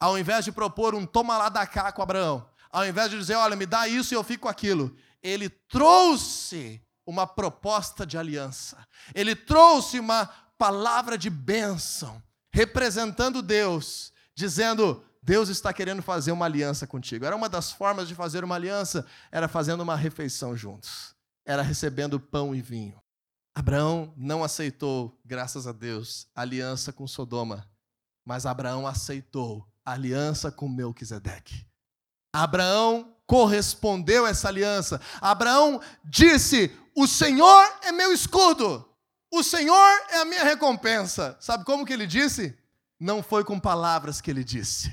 ao invés de propor um toma lá da cá com Abraão, ao invés de dizer, olha, me dá isso e eu fico com aquilo, ele trouxe uma proposta de aliança. Ele trouxe uma palavra de bênção, representando Deus, dizendo: Deus está querendo fazer uma aliança contigo. Era uma das formas de fazer uma aliança, era fazendo uma refeição juntos, era recebendo pão e vinho. Abraão não aceitou, graças a Deus, aliança com Sodoma, mas Abraão aceitou aliança com Melquisedeque. Abraão correspondeu a essa aliança. Abraão disse: O Senhor é meu escudo, o Senhor é a minha recompensa. Sabe como que ele disse? Não foi com palavras que ele disse.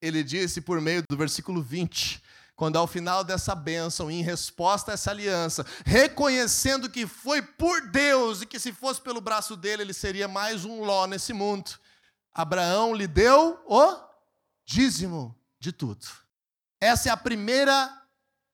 Ele disse por meio do versículo 20, quando ao final dessa bênção, em resposta a essa aliança, reconhecendo que foi por Deus e que se fosse pelo braço dele, ele seria mais um Ló nesse mundo, Abraão lhe deu o dízimo de tudo. Essa é a primeira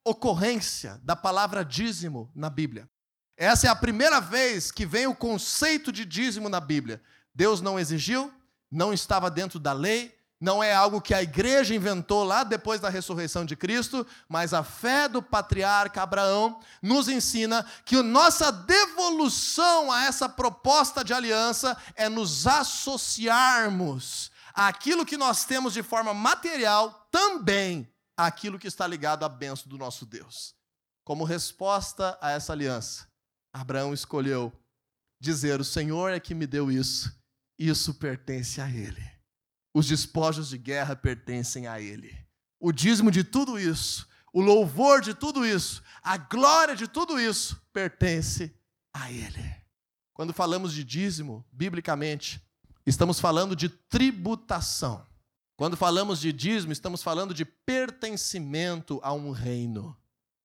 ocorrência da palavra dízimo na Bíblia. Essa é a primeira vez que vem o conceito de dízimo na Bíblia. Deus não exigiu, não estava dentro da lei, não é algo que a igreja inventou lá depois da ressurreição de Cristo, mas a fé do patriarca Abraão nos ensina que a nossa devolução a essa proposta de aliança é nos associarmos àquilo que nós temos de forma material também aquilo que está ligado à benção do nosso Deus. Como resposta a essa aliança, Abraão escolheu dizer: O Senhor é que me deu isso, isso pertence a Ele. Os despojos de guerra pertencem a Ele. O dízimo de tudo isso, o louvor de tudo isso, a glória de tudo isso pertence a Ele. Quando falamos de dízimo, biblicamente, estamos falando de tributação. Quando falamos de dízimo, estamos falando de pertencimento a um reino.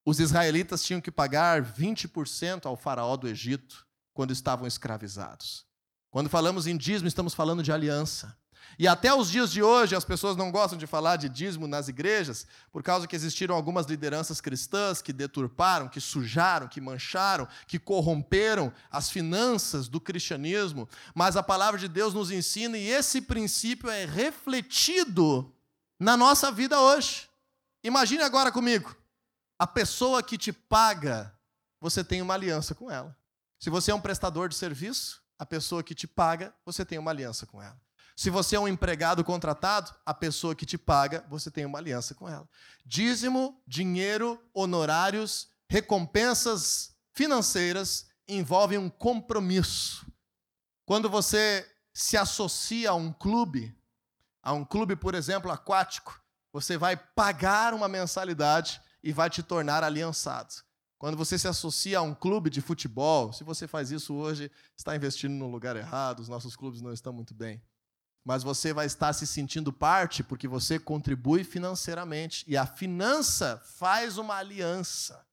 Os israelitas tinham que pagar 20% ao faraó do Egito quando estavam escravizados. Quando falamos em dízimo, estamos falando de aliança. E até os dias de hoje, as pessoas não gostam de falar de dízimo nas igrejas, por causa que existiram algumas lideranças cristãs que deturparam, que sujaram, que mancharam, que corromperam as finanças do cristianismo. Mas a palavra de Deus nos ensina, e esse princípio é refletido na nossa vida hoje. Imagine agora comigo. A pessoa que te paga, você tem uma aliança com ela. Se você é um prestador de serviço, a pessoa que te paga, você tem uma aliança com ela. Se você é um empregado contratado, a pessoa que te paga, você tem uma aliança com ela. Dízimo, dinheiro, honorários, recompensas financeiras envolvem um compromisso. Quando você se associa a um clube, a um clube, por exemplo, aquático, você vai pagar uma mensalidade e vai te tornar aliançado. Quando você se associa a um clube de futebol, se você faz isso hoje, está investindo no lugar errado, os nossos clubes não estão muito bem mas você vai estar se sentindo parte porque você contribui financeiramente. E a finança faz uma aliança.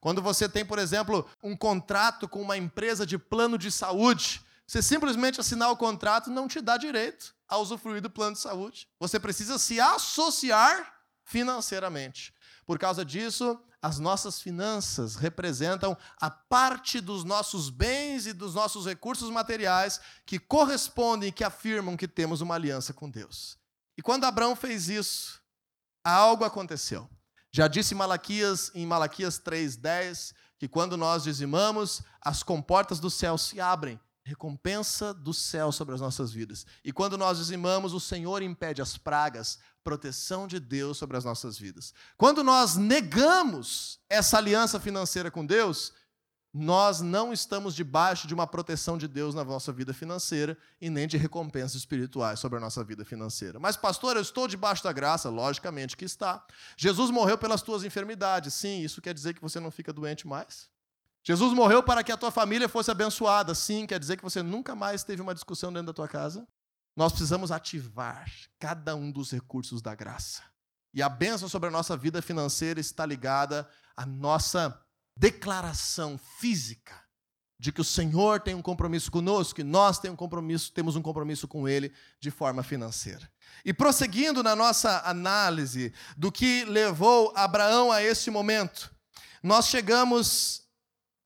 Quando você tem, por exemplo, um contrato com uma empresa de plano de saúde, você simplesmente assinar o contrato não te dá direito a usufruir do plano de saúde. Você precisa se associar financeiramente. Por causa disso, as nossas finanças representam a parte dos nossos bens e dos nossos recursos materiais que correspondem e que afirmam que temos uma aliança com Deus. E quando Abraão fez isso, algo aconteceu. Já disse Malaquias em Malaquias 3:10 que quando nós dizimamos, as comportas do céu se abrem recompensa do céu sobre as nossas vidas. E quando nós dizimamos, o Senhor impede as pragas, proteção de Deus sobre as nossas vidas. Quando nós negamos essa aliança financeira com Deus, nós não estamos debaixo de uma proteção de Deus na nossa vida financeira e nem de recompensas espirituais sobre a nossa vida financeira. Mas, pastor, eu estou debaixo da graça? Logicamente que está. Jesus morreu pelas tuas enfermidades. Sim, isso quer dizer que você não fica doente mais? Jesus morreu para que a tua família fosse abençoada. Sim, quer dizer que você nunca mais teve uma discussão dentro da tua casa. Nós precisamos ativar cada um dos recursos da graça. E a bênção sobre a nossa vida financeira está ligada à nossa declaração física de que o Senhor tem um compromisso conosco, que nós temos um compromisso, temos um compromisso com Ele de forma financeira. E prosseguindo na nossa análise do que levou Abraão a esse momento, nós chegamos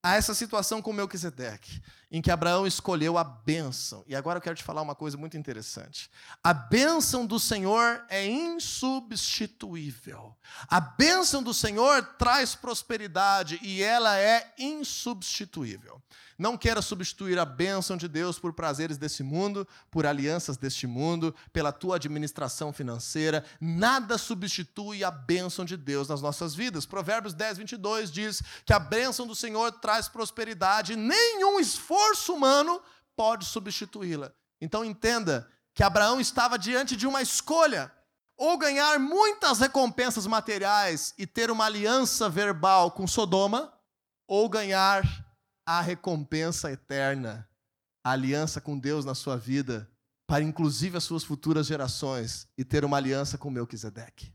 a essa situação com Melquisedeque, em que Abraão escolheu a bênção. E agora eu quero te falar uma coisa muito interessante. A bênção do Senhor é insubstituível. A bênção do Senhor traz prosperidade e ela é insubstituível. Não queira substituir a bênção de Deus por prazeres desse mundo, por alianças deste mundo, pela tua administração financeira. Nada substitui a bênção de Deus nas nossas vidas. Provérbios 10, 22 diz que a bênção do Senhor traz prosperidade, nenhum esforço humano pode substituí-la. Então entenda que Abraão estava diante de uma escolha ou ganhar muitas recompensas materiais e ter uma aliança verbal com Sodoma, ou ganhar a recompensa eterna, a aliança com Deus na sua vida, para inclusive as suas futuras gerações, e ter uma aliança com Melquisedeque.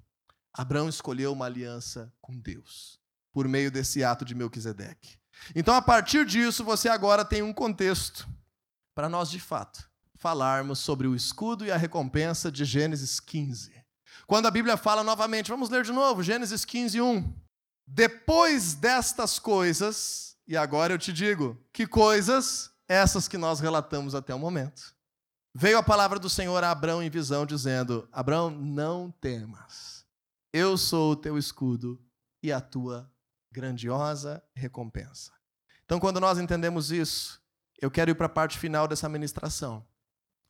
Abraão escolheu uma aliança com Deus, por meio desse ato de Melquisedeque. Então, a partir disso, você agora tem um contexto para nós, de fato, falarmos sobre o escudo e a recompensa de Gênesis 15. Quando a Bíblia fala novamente, vamos ler de novo, Gênesis 15, 1. Depois destas coisas, e agora eu te digo: que coisas essas que nós relatamos até o momento? Veio a palavra do Senhor a Abraão em visão, dizendo: Abraão, não temas, eu sou o teu escudo e a tua grandiosa recompensa. Então, quando nós entendemos isso, eu quero ir para a parte final dessa ministração,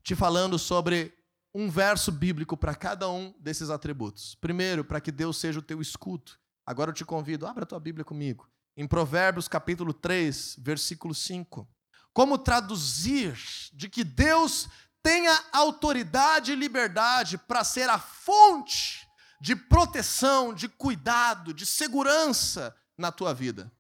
te falando sobre um verso bíblico para cada um desses atributos. Primeiro, para que Deus seja o teu escudo. Agora eu te convido, abra a tua Bíblia comigo em Provérbios capítulo 3, versículo 5. Como traduzir de que Deus tenha autoridade e liberdade para ser a fonte de proteção, de cuidado, de segurança na tua vida.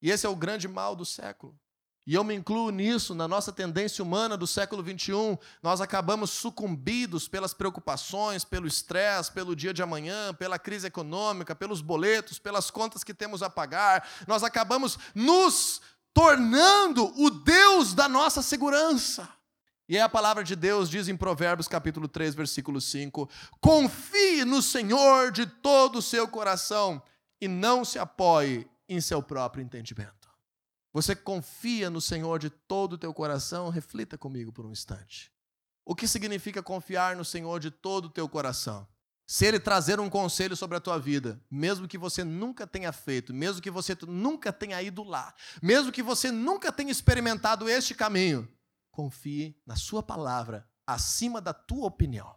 E esse é o grande mal do século. E eu me incluo nisso, na nossa tendência humana do século 21, nós acabamos sucumbidos pelas preocupações, pelo estresse, pelo dia de amanhã, pela crise econômica, pelos boletos, pelas contas que temos a pagar. Nós acabamos nos tornando o Deus da nossa segurança. E a palavra de Deus diz em Provérbios capítulo 3, versículo 5: Confie no Senhor de todo o seu coração e não se apoie em seu próprio entendimento. Você confia no Senhor de todo o teu coração? Reflita comigo por um instante. O que significa confiar no Senhor de todo o teu coração? se ele trazer um conselho sobre a tua vida, mesmo que você nunca tenha feito, mesmo que você nunca tenha ido lá, mesmo que você nunca tenha experimentado este caminho, confie na sua palavra acima da tua opinião.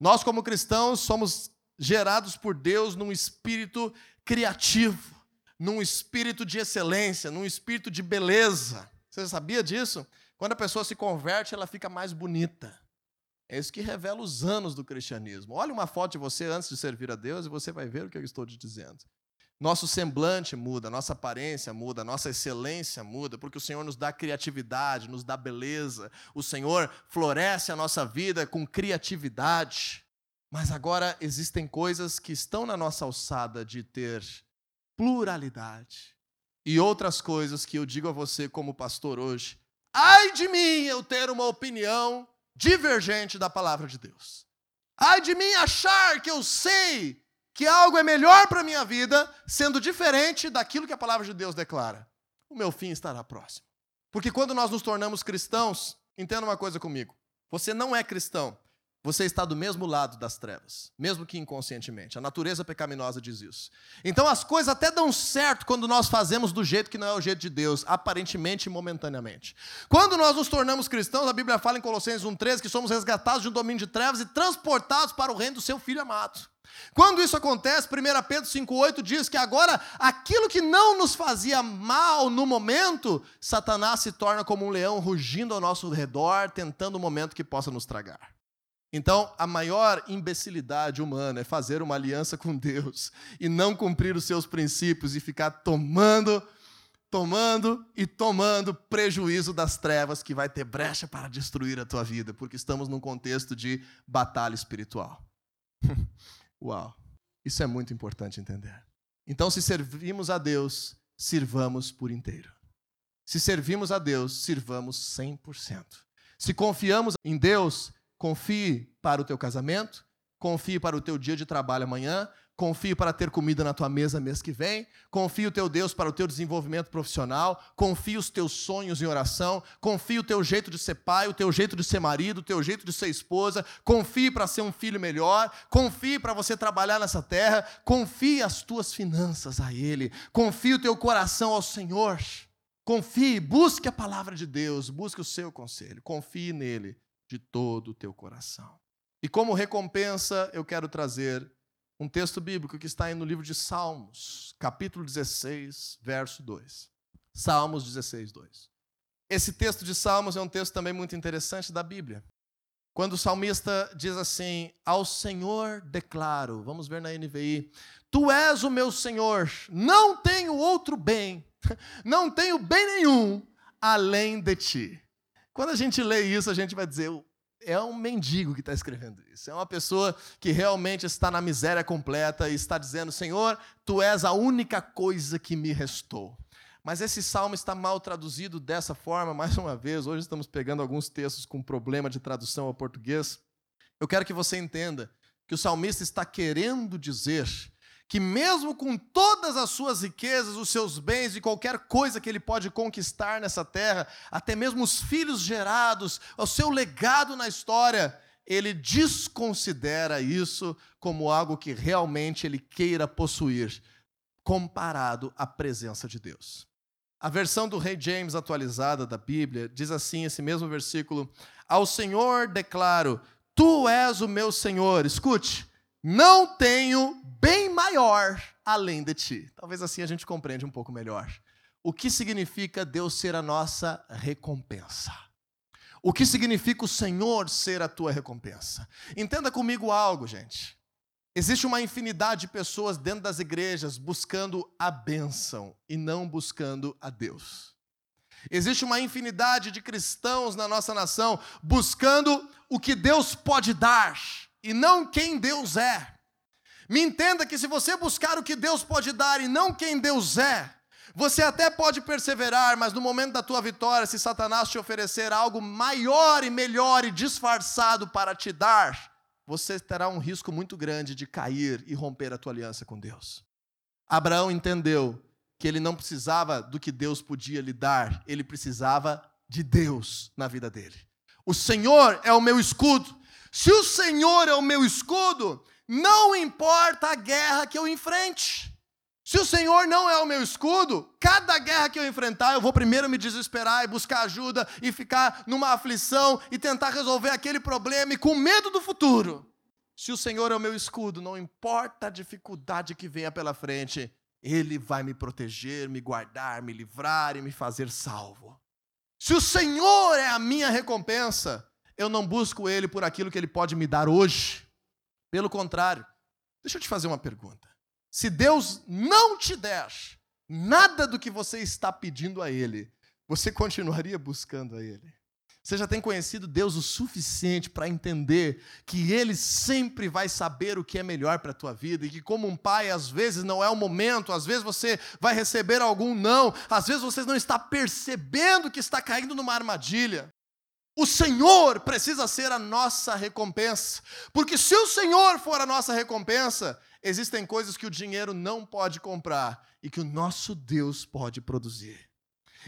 Nós, como cristãos, somos gerados por Deus num espírito criativo, num espírito de excelência, num espírito de beleza. Você sabia disso? Quando a pessoa se converte, ela fica mais bonita. É isso que revela os anos do cristianismo. Olha uma foto de você antes de servir a Deus e você vai ver o que eu estou te dizendo. Nosso semblante muda, nossa aparência muda, nossa excelência muda, porque o Senhor nos dá criatividade, nos dá beleza. O Senhor floresce a nossa vida com criatividade. Mas agora existem coisas que estão na nossa alçada de ter pluralidade. E outras coisas que eu digo a você como pastor hoje. Ai de mim eu ter uma opinião divergente da palavra de Deus. Ai de mim achar que eu sei que algo é melhor para a minha vida, sendo diferente daquilo que a palavra de Deus declara. O meu fim estará próximo. Porque quando nós nos tornamos cristãos, entenda uma coisa comigo: você não é cristão você está do mesmo lado das trevas, mesmo que inconscientemente. A natureza pecaminosa diz isso. Então as coisas até dão certo quando nós fazemos do jeito que não é o jeito de Deus, aparentemente e momentaneamente. Quando nós nos tornamos cristãos, a Bíblia fala em Colossenses 1,13 que somos resgatados de um domínio de trevas e transportados para o reino do seu Filho amado. Quando isso acontece, 1 Pedro 5,8 diz que agora aquilo que não nos fazia mal no momento, Satanás se torna como um leão rugindo ao nosso redor, tentando o um momento que possa nos tragar. Então, a maior imbecilidade humana é fazer uma aliança com Deus e não cumprir os seus princípios e ficar tomando, tomando e tomando prejuízo das trevas que vai ter brecha para destruir a tua vida, porque estamos num contexto de batalha espiritual. Uau! Isso é muito importante entender. Então, se servimos a Deus, sirvamos por inteiro. Se servimos a Deus, sirvamos 100%. Se confiamos em Deus, Confie para o teu casamento, confie para o teu dia de trabalho amanhã, confie para ter comida na tua mesa mês que vem, confie o teu Deus para o teu desenvolvimento profissional, confie os teus sonhos em oração, confie o teu jeito de ser pai, o teu jeito de ser marido, o teu jeito de ser esposa, confie para ser um filho melhor, confie para você trabalhar nessa terra, confie as tuas finanças a Ele, confie o teu coração ao Senhor. Confie, busque a palavra de Deus, busque o seu conselho, confie nele de todo o teu coração. E como recompensa, eu quero trazer um texto bíblico que está aí no livro de Salmos, capítulo 16, verso 2. Salmos 16, 2. Esse texto de Salmos é um texto também muito interessante da Bíblia. Quando o salmista diz assim: Ao Senhor declaro, vamos ver na NVI, Tu és o meu Senhor, não tenho outro bem, não tenho bem nenhum além de ti. Quando a gente lê isso, a gente vai dizer: é um mendigo que está escrevendo isso. É uma pessoa que realmente está na miséria completa e está dizendo: Senhor, tu és a única coisa que me restou. Mas esse salmo está mal traduzido dessa forma, mais uma vez. Hoje estamos pegando alguns textos com problema de tradução ao português. Eu quero que você entenda que o salmista está querendo dizer que mesmo com todas as suas riquezas, os seus bens e qualquer coisa que ele pode conquistar nessa terra, até mesmo os filhos gerados, o seu legado na história, ele desconsidera isso como algo que realmente ele queira possuir, comparado à presença de Deus. A versão do Rei James atualizada da Bíblia diz assim, esse mesmo versículo: Ao Senhor declaro, tu és o meu Senhor. Escute, não tenho bem maior além de ti. Talvez assim a gente compreende um pouco melhor. O que significa Deus ser a nossa recompensa? O que significa o Senhor ser a tua recompensa? Entenda comigo algo, gente. Existe uma infinidade de pessoas dentro das igrejas buscando a bênção e não buscando a Deus. Existe uma infinidade de cristãos na nossa nação buscando o que Deus pode dar e não quem Deus é. Me entenda que se você buscar o que Deus pode dar e não quem Deus é, você até pode perseverar, mas no momento da tua vitória, se Satanás te oferecer algo maior e melhor e disfarçado para te dar, você terá um risco muito grande de cair e romper a tua aliança com Deus. Abraão entendeu que ele não precisava do que Deus podia lhe dar, ele precisava de Deus na vida dele. O Senhor é o meu escudo, se o Senhor é o meu escudo, não importa a guerra que eu enfrente. Se o Senhor não é o meu escudo, cada guerra que eu enfrentar, eu vou primeiro me desesperar e buscar ajuda e ficar numa aflição e tentar resolver aquele problema e com medo do futuro. Se o Senhor é o meu escudo, não importa a dificuldade que venha pela frente, Ele vai me proteger, me guardar, me livrar e me fazer salvo. Se o Senhor é a minha recompensa, eu não busco Ele por aquilo que Ele pode me dar hoje. Pelo contrário, deixa eu te fazer uma pergunta. Se Deus não te der nada do que você está pedindo a Ele, você continuaria buscando a Ele? Você já tem conhecido Deus o suficiente para entender que Ele sempre vai saber o que é melhor para a tua vida e que, como um pai, às vezes não é o momento, às vezes você vai receber algum não, às vezes você não está percebendo que está caindo numa armadilha. O Senhor precisa ser a nossa recompensa, porque se o Senhor for a nossa recompensa, existem coisas que o dinheiro não pode comprar e que o nosso Deus pode produzir.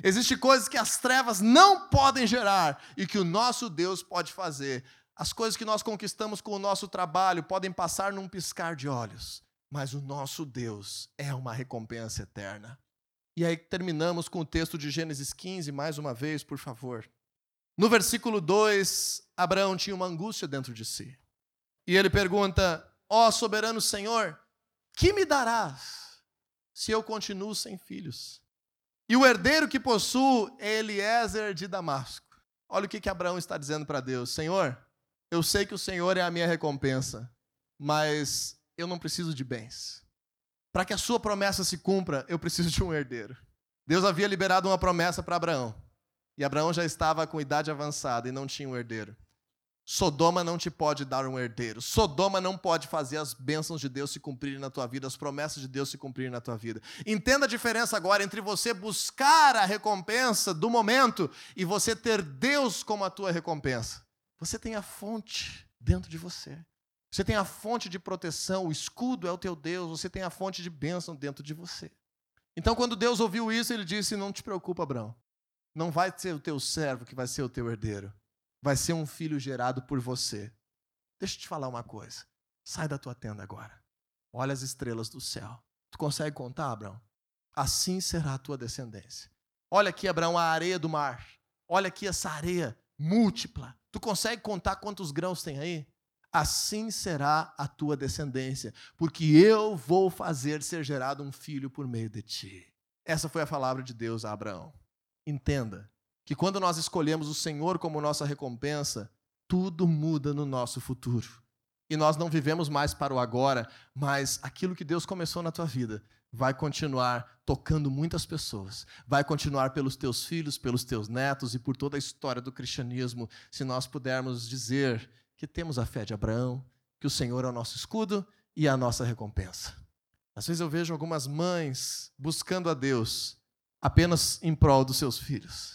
Existem coisas que as trevas não podem gerar e que o nosso Deus pode fazer. As coisas que nós conquistamos com o nosso trabalho podem passar num piscar de olhos, mas o nosso Deus é uma recompensa eterna. E aí terminamos com o texto de Gênesis 15, mais uma vez, por favor. No versículo 2, Abraão tinha uma angústia dentro de si. E ele pergunta: Ó oh, soberano Senhor, que me darás se eu continuo sem filhos? E o herdeiro que possuo é Eliezer de Damasco. Olha o que, que Abraão está dizendo para Deus: Senhor, eu sei que o Senhor é a minha recompensa, mas eu não preciso de bens. Para que a sua promessa se cumpra, eu preciso de um herdeiro. Deus havia liberado uma promessa para Abraão. E Abraão já estava com idade avançada e não tinha um herdeiro. Sodoma não te pode dar um herdeiro. Sodoma não pode fazer as bênçãos de Deus se cumprirem na tua vida, as promessas de Deus se cumprirem na tua vida. Entenda a diferença agora entre você buscar a recompensa do momento e você ter Deus como a tua recompensa. Você tem a fonte dentro de você. Você tem a fonte de proteção, o escudo é o teu Deus, você tem a fonte de bênção dentro de você. Então, quando Deus ouviu isso, ele disse: Não te preocupa, Abraão. Não vai ser o teu servo que vai ser o teu herdeiro. Vai ser um filho gerado por você. Deixa eu te falar uma coisa. Sai da tua tenda agora. Olha as estrelas do céu. Tu consegue contar, Abraão? Assim será a tua descendência. Olha aqui, Abraão, a areia do mar. Olha aqui essa areia múltipla. Tu consegue contar quantos grãos tem aí? Assim será a tua descendência, porque eu vou fazer ser gerado um filho por meio de ti. Essa foi a palavra de Deus a Abraão. Entenda que quando nós escolhemos o Senhor como nossa recompensa, tudo muda no nosso futuro. E nós não vivemos mais para o agora, mas aquilo que Deus começou na tua vida vai continuar tocando muitas pessoas, vai continuar pelos teus filhos, pelos teus netos e por toda a história do cristianismo, se nós pudermos dizer que temos a fé de Abraão, que o Senhor é o nosso escudo e a nossa recompensa. Às vezes eu vejo algumas mães buscando a Deus apenas em prol dos seus filhos.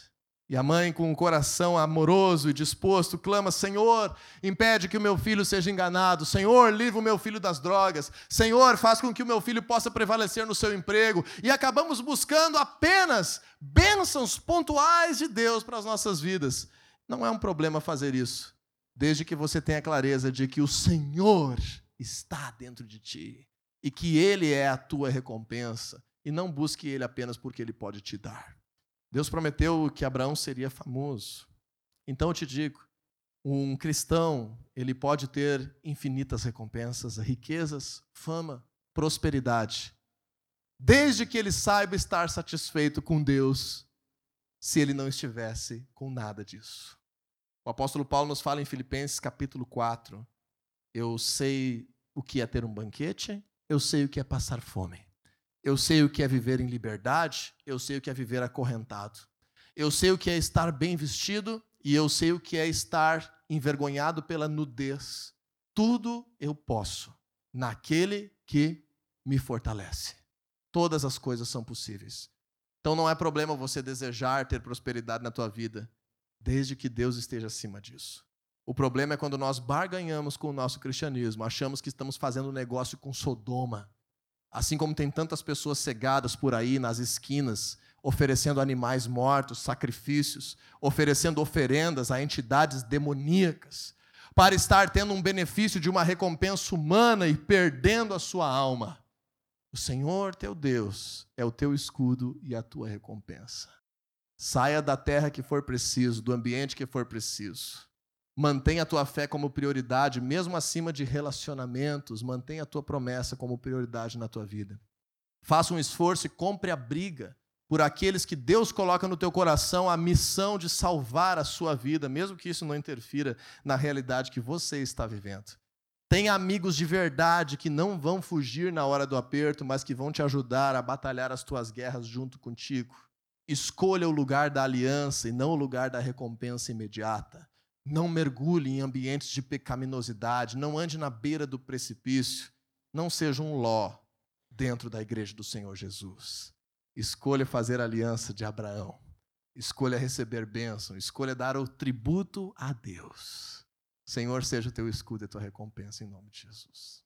E a mãe, com um coração amoroso e disposto, clama: Senhor, impede que o meu filho seja enganado. Senhor, livra o meu filho das drogas. Senhor, faz com que o meu filho possa prevalecer no seu emprego. E acabamos buscando apenas bênçãos pontuais de Deus para as nossas vidas. Não é um problema fazer isso, desde que você tenha clareza de que o Senhor está dentro de ti e que Ele é a tua recompensa e não busque ele apenas porque ele pode te dar. Deus prometeu que Abraão seria famoso. Então eu te digo, um cristão, ele pode ter infinitas recompensas, riquezas, fama, prosperidade, desde que ele saiba estar satisfeito com Deus, se ele não estivesse com nada disso. O apóstolo Paulo nos fala em Filipenses capítulo 4: Eu sei o que é ter um banquete, eu sei o que é passar fome. Eu sei o que é viver em liberdade, eu sei o que é viver acorrentado. Eu sei o que é estar bem vestido e eu sei o que é estar envergonhado pela nudez. Tudo eu posso naquele que me fortalece. Todas as coisas são possíveis. Então não é problema você desejar ter prosperidade na tua vida, desde que Deus esteja acima disso. O problema é quando nós barganhamos com o nosso cristianismo, achamos que estamos fazendo negócio com Sodoma Assim como tem tantas pessoas cegadas por aí nas esquinas, oferecendo animais mortos, sacrifícios, oferecendo oferendas a entidades demoníacas. para estar tendo um benefício de uma recompensa humana e perdendo a sua alma. O Senhor teu Deus é o teu escudo e a tua recompensa. Saia da terra que for preciso, do ambiente que for preciso. Mantenha a tua fé como prioridade, mesmo acima de relacionamentos. Mantenha a tua promessa como prioridade na tua vida. Faça um esforço e compre a briga por aqueles que Deus coloca no teu coração a missão de salvar a sua vida, mesmo que isso não interfira na realidade que você está vivendo. Tenha amigos de verdade que não vão fugir na hora do aperto, mas que vão te ajudar a batalhar as tuas guerras junto contigo. Escolha o lugar da aliança e não o lugar da recompensa imediata. Não mergulhe em ambientes de pecaminosidade, não ande na beira do precipício. Não seja um ló dentro da igreja do Senhor Jesus. Escolha fazer aliança de Abraão. Escolha receber bênção. Escolha dar o tributo a Deus. Senhor, seja o teu escudo e a tua recompensa em nome de Jesus.